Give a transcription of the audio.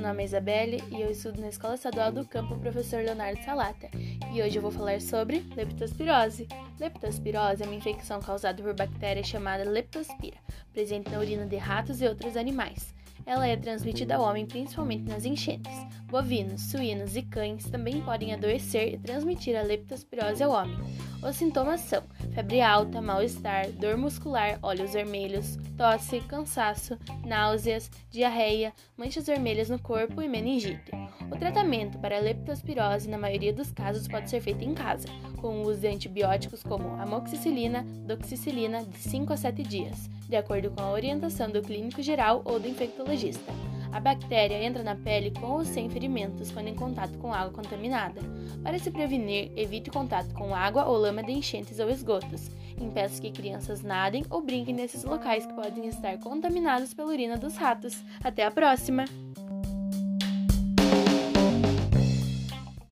nome é Isabelle e eu estudo na Escola Estadual do Campo Professor Leonardo Salata. E hoje eu vou falar sobre leptospirose. Leptospirose é uma infecção causada por bactéria chamada leptospira, presente na urina de ratos e outros animais. Ela é transmitida ao homem principalmente nas enchentes. Bovinos, suínos e cães também podem adoecer e transmitir a leptospirose ao homem. Os sintomas são febre alta, mal-estar, dor muscular, olhos vermelhos, tosse, cansaço, náuseas, diarreia, manchas vermelhas no corpo e meningite. O tratamento para a leptospirose, na maioria dos casos, pode ser feito em casa, com o uso de antibióticos como amoxicilina, doxicilina, de 5 a 7 dias, de acordo com a orientação do clínico geral ou do infectologista. A bactéria entra na pele com ou sem ferimentos quando em contato com água contaminada. Para se prevenir, evite contato com água ou lama de enchentes ou esgotos. Impeça que crianças nadem ou brinquem nesses locais que podem estar contaminados pela urina dos ratos. Até a próxima!